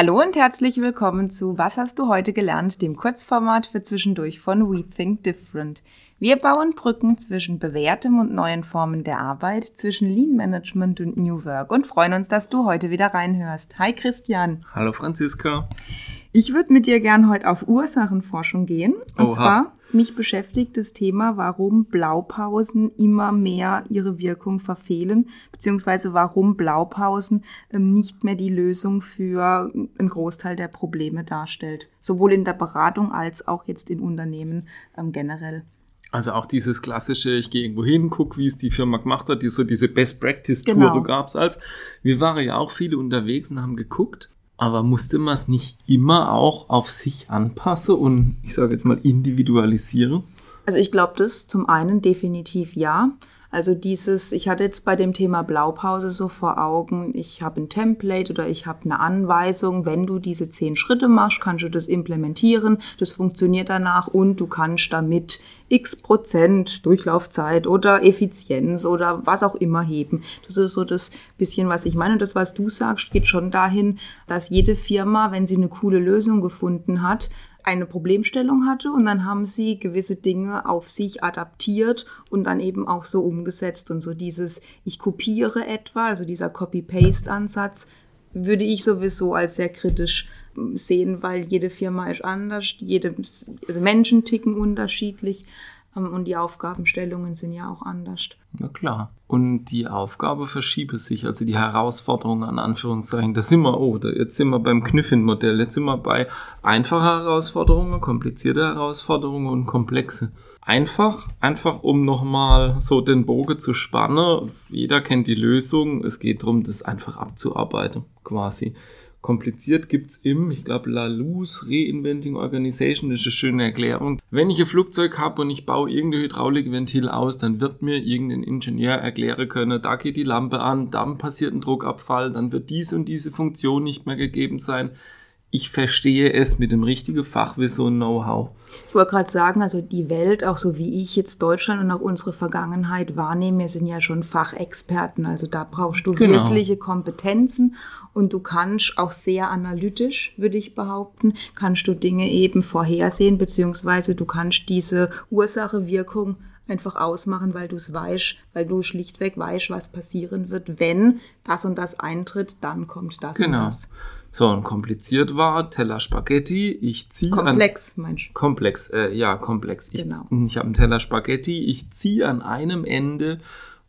Hallo und herzlich willkommen zu Was hast du heute gelernt, dem Kurzformat für zwischendurch von We Think Different. Wir bauen Brücken zwischen bewährtem und neuen Formen der Arbeit, zwischen Lean Management und New Work und freuen uns, dass du heute wieder reinhörst. Hi Christian. Hallo Franziska. Ich würde mit dir gern heute auf Ursachenforschung gehen. Und Oha. zwar, mich beschäftigt das Thema, warum Blaupausen immer mehr ihre Wirkung verfehlen, beziehungsweise warum Blaupausen ähm, nicht mehr die Lösung für einen Großteil der Probleme darstellt. Sowohl in der Beratung als auch jetzt in Unternehmen ähm, generell. Also auch dieses klassische, ich gehe irgendwo hin, gucke, wie es die Firma gemacht hat, die, so diese Best Practice Tour genau. gab es als. Wir waren ja auch viele unterwegs und haben geguckt, aber musste man es nicht immer auch auf sich anpassen und ich sage jetzt mal individualisieren? Also ich glaube das zum einen definitiv ja. Also dieses, ich hatte jetzt bei dem Thema Blaupause so vor Augen, ich habe ein Template oder ich habe eine Anweisung, wenn du diese zehn Schritte machst, kannst du das implementieren, das funktioniert danach und du kannst damit x Prozent Durchlaufzeit oder Effizienz oder was auch immer heben. Das ist so das bisschen, was ich meine. Und das, was du sagst, geht schon dahin, dass jede Firma, wenn sie eine coole Lösung gefunden hat, eine Problemstellung hatte und dann haben sie gewisse Dinge auf sich adaptiert und dann eben auch so umgesetzt und so dieses ich kopiere etwa, also dieser Copy-Paste-Ansatz würde ich sowieso als sehr kritisch sehen, weil jede Firma ist anders, jede, also Menschen ticken unterschiedlich. ähm, und die Aufgabenstellungen sind ja auch anders. Na klar. Und die Aufgabe verschiebt sich, also die Herausforderungen an Anführungszeichen. Da sind wir, oh, da, jetzt sind wir beim Kniffin-Modell. Jetzt sind wir bei einfachen Herausforderungen, komplizierte Herausforderungen und komplexe. Einfach, einfach um nochmal so den Bogen zu spannen. Jeder kennt die Lösung. Es geht darum, das einfach abzuarbeiten, quasi. Kompliziert gibt es im, ich glaube, Laluz Reinventing Organization, ist eine schöne Erklärung. Wenn ich ein Flugzeug habe und ich baue irgendein Hydraulikventil aus, dann wird mir irgendein Ingenieur erklären können, da geht die Lampe an, dann passiert ein Druckabfall, dann wird diese und diese Funktion nicht mehr gegeben sein ich verstehe es mit dem richtigen Fachwissen und Know-how. Ich wollte gerade sagen, also die Welt, auch so wie ich jetzt Deutschland und auch unsere Vergangenheit wahrnehme, wir sind ja schon Fachexperten. Also da brauchst du genau. wirkliche Kompetenzen und du kannst auch sehr analytisch, würde ich behaupten, kannst du Dinge eben vorhersehen, beziehungsweise du kannst diese Ursache-Wirkung einfach ausmachen, weil du es weißt, weil du schlichtweg weißt, was passieren wird, wenn das und das eintritt, dann kommt das genau. und das. So, und kompliziert war Teller Spaghetti. Ich ziehe Komplex, an, meinst du? Komplex, äh, ja, komplex. Ich, genau. ich habe einen Teller Spaghetti, ich ziehe an einem Ende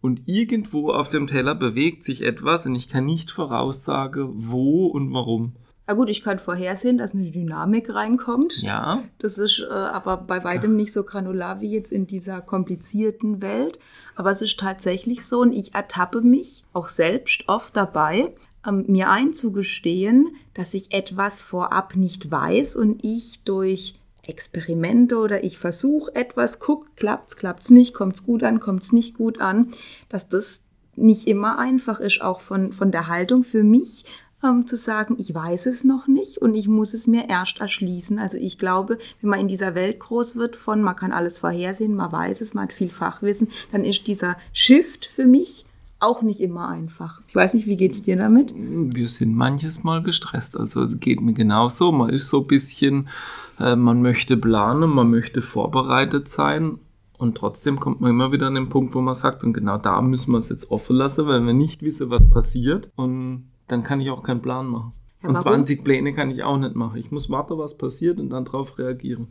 und irgendwo auf dem Teller bewegt sich etwas und ich kann nicht voraussagen, wo und warum. Na gut, ich kann vorhersehen, dass eine Dynamik reinkommt. Ja. Das ist äh, aber bei weitem nicht so granular wie jetzt in dieser komplizierten Welt. Aber es ist tatsächlich so und ich ertappe mich auch selbst oft dabei, ähm, mir einzugestehen, dass ich etwas vorab nicht weiß und ich durch Experimente oder ich versuche etwas, guck, klappt's, klappt's nicht, kommt's gut an, kommt's nicht gut an, dass das nicht immer einfach ist, auch von, von der Haltung für mich ähm, zu sagen, ich weiß es noch nicht und ich muss es mir erst erschließen. Also ich glaube, wenn man in dieser Welt groß wird von, man kann alles vorhersehen, man weiß es, man hat viel Fachwissen, dann ist dieser Shift für mich auch nicht immer einfach. Ich weiß nicht, wie geht es dir damit? Wir sind manches Mal gestresst. Also es geht mir genauso. Man ist so ein bisschen, äh, man möchte planen, man möchte vorbereitet sein. Und trotzdem kommt man immer wieder an den Punkt, wo man sagt, und genau da müssen wir es jetzt offen lassen, weil wir nicht wissen, was passiert. Und dann kann ich auch keinen Plan machen. Ja, und 20 Pläne kann ich auch nicht machen. Ich muss warten, was passiert und dann darauf reagieren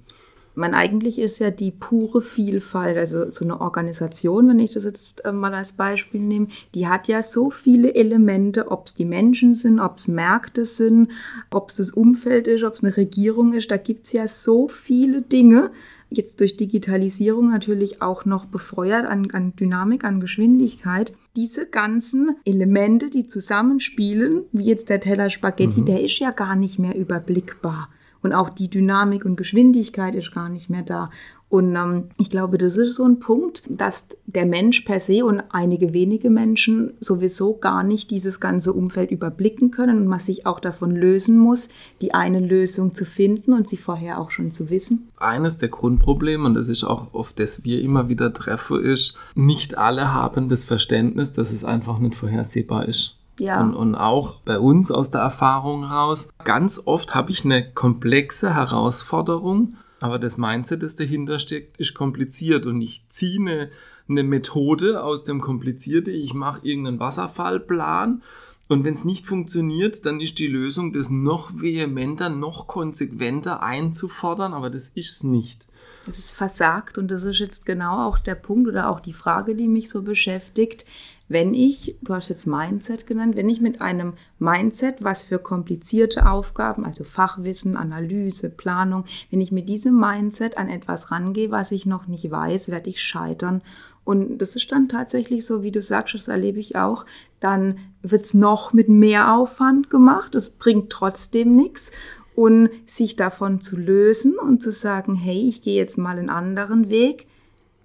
man eigentlich ist ja die pure Vielfalt, also so eine Organisation, wenn ich das jetzt äh, mal als Beispiel nehme, die hat ja so viele Elemente, ob es die Menschen sind, ob es Märkte sind, ob es das Umfeld ist, ob es eine Regierung ist, da gibt es ja so viele Dinge, jetzt durch Digitalisierung natürlich auch noch befeuert an, an Dynamik, an Geschwindigkeit. Diese ganzen Elemente, die zusammenspielen, wie jetzt der Teller Spaghetti, mhm. der ist ja gar nicht mehr überblickbar. Und auch die Dynamik und Geschwindigkeit ist gar nicht mehr da. Und ähm, ich glaube, das ist so ein Punkt, dass der Mensch per se und einige wenige Menschen sowieso gar nicht dieses ganze Umfeld überblicken können und man sich auch davon lösen muss, die eine Lösung zu finden und sie vorher auch schon zu wissen. Eines der Grundprobleme, und das ist auch oft, das wir immer wieder treffen, ist, nicht alle haben das Verständnis, dass es einfach nicht vorhersehbar ist Ja. Und, und auch bei uns aus der Erfahrung raus, ganz oft habe ich eine komplexe Herausforderung, aber das Mindset, das dahinter steckt, ist kompliziert. Und ich ziehe eine, eine Methode aus dem Komplizierte, ich mache irgendeinen Wasserfallplan und wenn es nicht funktioniert, dann ist die Lösung, das noch vehementer, noch konsequenter einzufordern, aber das ist es nicht. Es ist versagt und das ist jetzt genau auch der Punkt oder auch die Frage, die mich so beschäftigt. Wenn ich, du hast jetzt Mindset genannt, wenn ich mit einem Mindset, was für komplizierte Aufgaben, also Fachwissen, Analyse, Planung, wenn ich mit diesem Mindset an etwas rangehe, was ich noch nicht weiß, werde ich scheitern. Und das ist dann tatsächlich so, wie du sagst, das erlebe ich auch, dann wird es noch mit mehr Aufwand gemacht, es bringt trotzdem nichts und sich davon zu lösen und zu sagen, hey, ich gehe jetzt mal einen anderen Weg,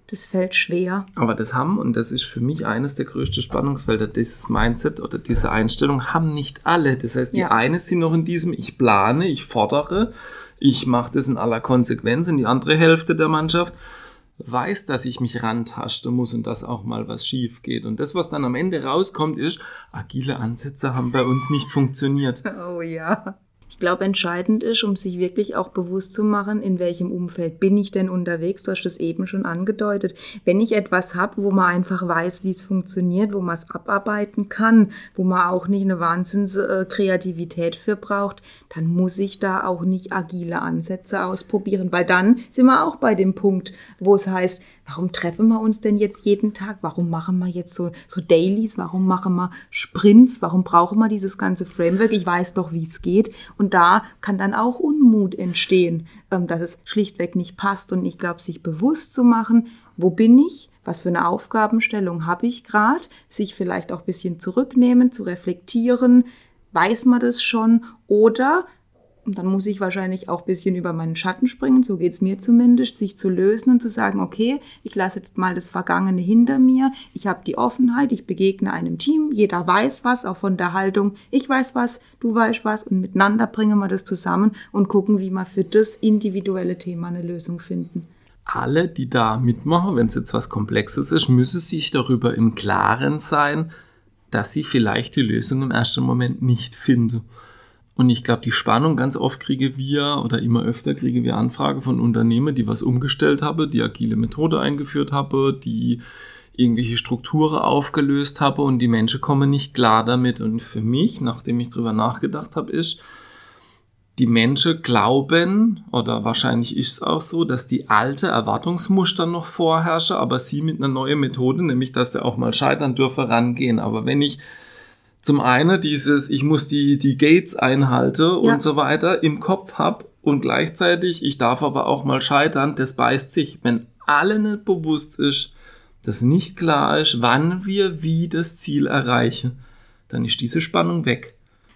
das fällt schwer. Aber das haben, und das ist für mich eines der größten Spannungsfelder, dieses Mindset oder diese Einstellung haben nicht alle. Das heißt, die Ja. eine sind noch in diesem, ich plane, ich fordere, ich mache das in aller Konsequenz und die andere Hälfte der Mannschaft weiß, dass ich mich rantasten muss und dass auch mal was schief geht. Und das, was dann am Ende rauskommt, ist, agile Ansätze haben bei uns nicht funktioniert. Oh ja. Ich glaube, entscheidend ist, um sich wirklich auch bewusst zu machen, in welchem Umfeld bin ich denn unterwegs. Du hast das eben schon angedeutet. Wenn ich etwas habe, wo man einfach weiß, wie es funktioniert, wo man es abarbeiten kann, wo man auch nicht eine Wahnsinns äh, für braucht, dann muss ich da auch nicht agile Ansätze ausprobieren, weil dann sind wir auch bei dem Punkt, wo es heißt, warum treffen wir uns denn jetzt jeden Tag? Warum machen wir jetzt so, so Dailies? Warum machen wir Sprints? Warum brauchen wir dieses ganze Framework? Ich weiß doch, wie es geht. Und da kann dann auch Unmut entstehen, ähm, dass es schlichtweg nicht passt. Und ich glaube, sich bewusst zu machen, wo bin ich? Was für eine Aufgabenstellung habe ich gerade? Sich vielleicht auch ein bisschen zurücknehmen, zu reflektieren. Weiß man das schon? Oder und dann muss ich wahrscheinlich auch ein bisschen über meinen Schatten springen, so geht's mir zumindest, sich zu lösen und zu sagen, okay, ich lasse jetzt mal das Vergangene hinter mir, ich habe die Offenheit, ich begegne einem Team, jeder weiß was, auch von der Haltung, ich weiß was, du weißt was und miteinander bringen wir das zusammen und gucken, wie wir für das individuelle Thema eine Lösung finden. alle, die da mitmachen, wenn es jetzt was Komplexes ist, müssen sich darüber im Klaren sein, dass sie vielleicht die Lösung im ersten Moment nicht finden. Und ich glaube, die Spannung, ganz oft kriege wir oder immer öfter kriege wir Anfragen von Unternehmen, die was umgestellt haben, die agile Methode eingeführt haben, die irgendwelche Strukturen aufgelöst haben und die Menschen kommen nicht klar damit. Und für mich, nachdem ich drüber nachgedacht habe, ist, die Menschen glauben, oder wahrscheinlich ist es auch so, dass die alte Erwartungsmuster noch vorherrschen, aber sie mit einer neuen Methode, nämlich dass sie auch mal scheitern dürfen, rangehen. Aber wenn ich zum einen dieses, ich muss die, die Gates einhalte Ja. und so weiter im Kopf habe und gleichzeitig, ich darf aber auch mal scheitern, das beißt sich. Wenn alle nicht bewusst ist, dass nicht klar ist, wann wir wie das Ziel erreichen, dann ist diese Spannung weg.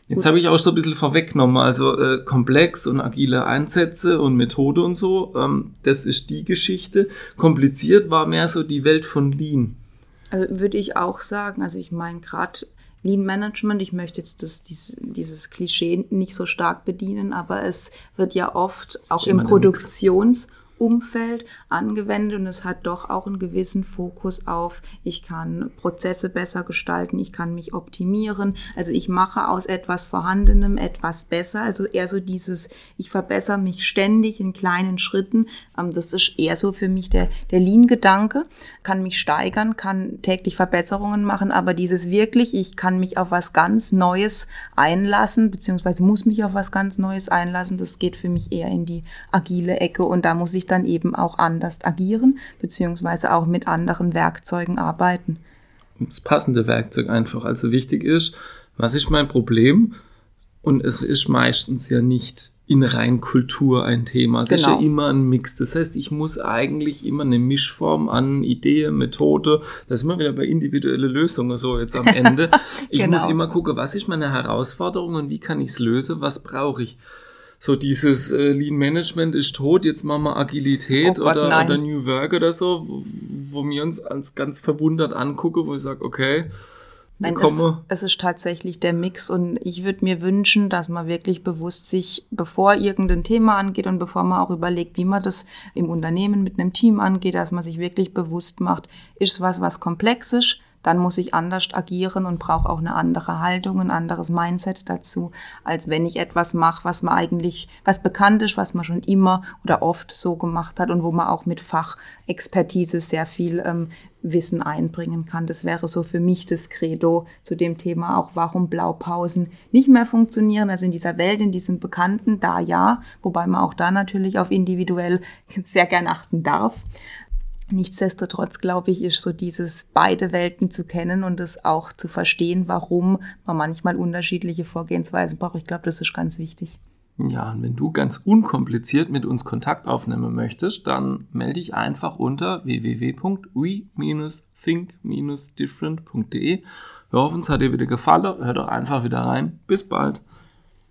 Jetzt habe ich auch so ein bisschen vorweggenommen, also äh, komplex und agile Einsätze und Methode und so, ähm, das ist die Geschichte. Kompliziert war mehr so die Welt von Lean. Also würde ich auch sagen, also ich meine gerade Lean Management, ich möchte jetzt das, dieses, dieses Klischee nicht so stark bedienen, aber es wird ja oft auch im immer Produktionsumfeld angewendet und es hat doch auch einen gewissen Fokus auf, ich kann Prozesse besser gestalten, ich kann mich optimieren, also ich mache aus etwas Vorhandenem etwas besser, also eher so dieses, ich verbessere mich ständig in kleinen Schritten, ähm, das ist eher so für mich der, der Lean-Gedanke, kann mich steigern, kann täglich Verbesserungen machen, aber dieses wirklich, ich kann mich auf was ganz Neues einlassen, beziehungsweise muss mich auf was ganz Neues einlassen, das geht für mich eher in die agile Ecke und da muss ich dann eben auch anders agieren, beziehungsweise auch mit anderen Werkzeugen arbeiten. das passende Werkzeug einfach. Also wichtig ist, was ist mein Problem? Und es ist meistens ja nicht in rein Kultur ein Thema. Es ist ja Genau. immer ein Mix. Das heißt, ich muss eigentlich immer eine Mischform an Idee, Methode. Das sind wir wieder bei individuelle Lösungen so jetzt am Ende. Ich Genau. muss immer gucken, was ist meine Herausforderung und wie kann ich es lösen? Was brauche ich? So dieses äh, Lean Management ist tot, jetzt machen wir Agilität Oh Gott, oder, nein. oder New Work oder so, wo, wo wir uns als ganz verwundert angucken, wo ich sage, okay, Nein, es, es ist tatsächlich der Mix und ich würde mir wünschen, dass man wirklich bewusst sich, bevor irgendein Thema angeht und bevor man auch überlegt, wie man das im Unternehmen mit einem Team angeht, dass man sich wirklich bewusst macht, ist es was, was komplex ist, dann muss ich anders agieren und brauche auch eine andere Haltung, ein anderes Mindset dazu, als wenn ich etwas mache, was man eigentlich, was bekannt ist, was man schon immer oder oft so gemacht hat und wo man auch mit Fachexpertise sehr viel ähm, Wissen einbringen kann. Das wäre so für mich das Credo zu dem Thema auch, warum Blaupausen nicht mehr funktionieren. Also in dieser Welt, in diesem Bekannten, da ja, wobei man auch da natürlich auf individuell sehr gern achten darf. Nichtsdestotrotz, glaube ich, ist so dieses beide Welten zu kennen und es auch zu verstehen, warum man manchmal unterschiedliche Vorgehensweisen braucht. Ich glaube, das ist ganz wichtig. Ja, und wenn du ganz unkompliziert mit uns Kontakt aufnehmen möchtest, dann melde dich einfach unter www.we-think-different.de. Wir hoffen, es hat dir wieder gefallen. Hör doch einfach wieder rein. Bis bald.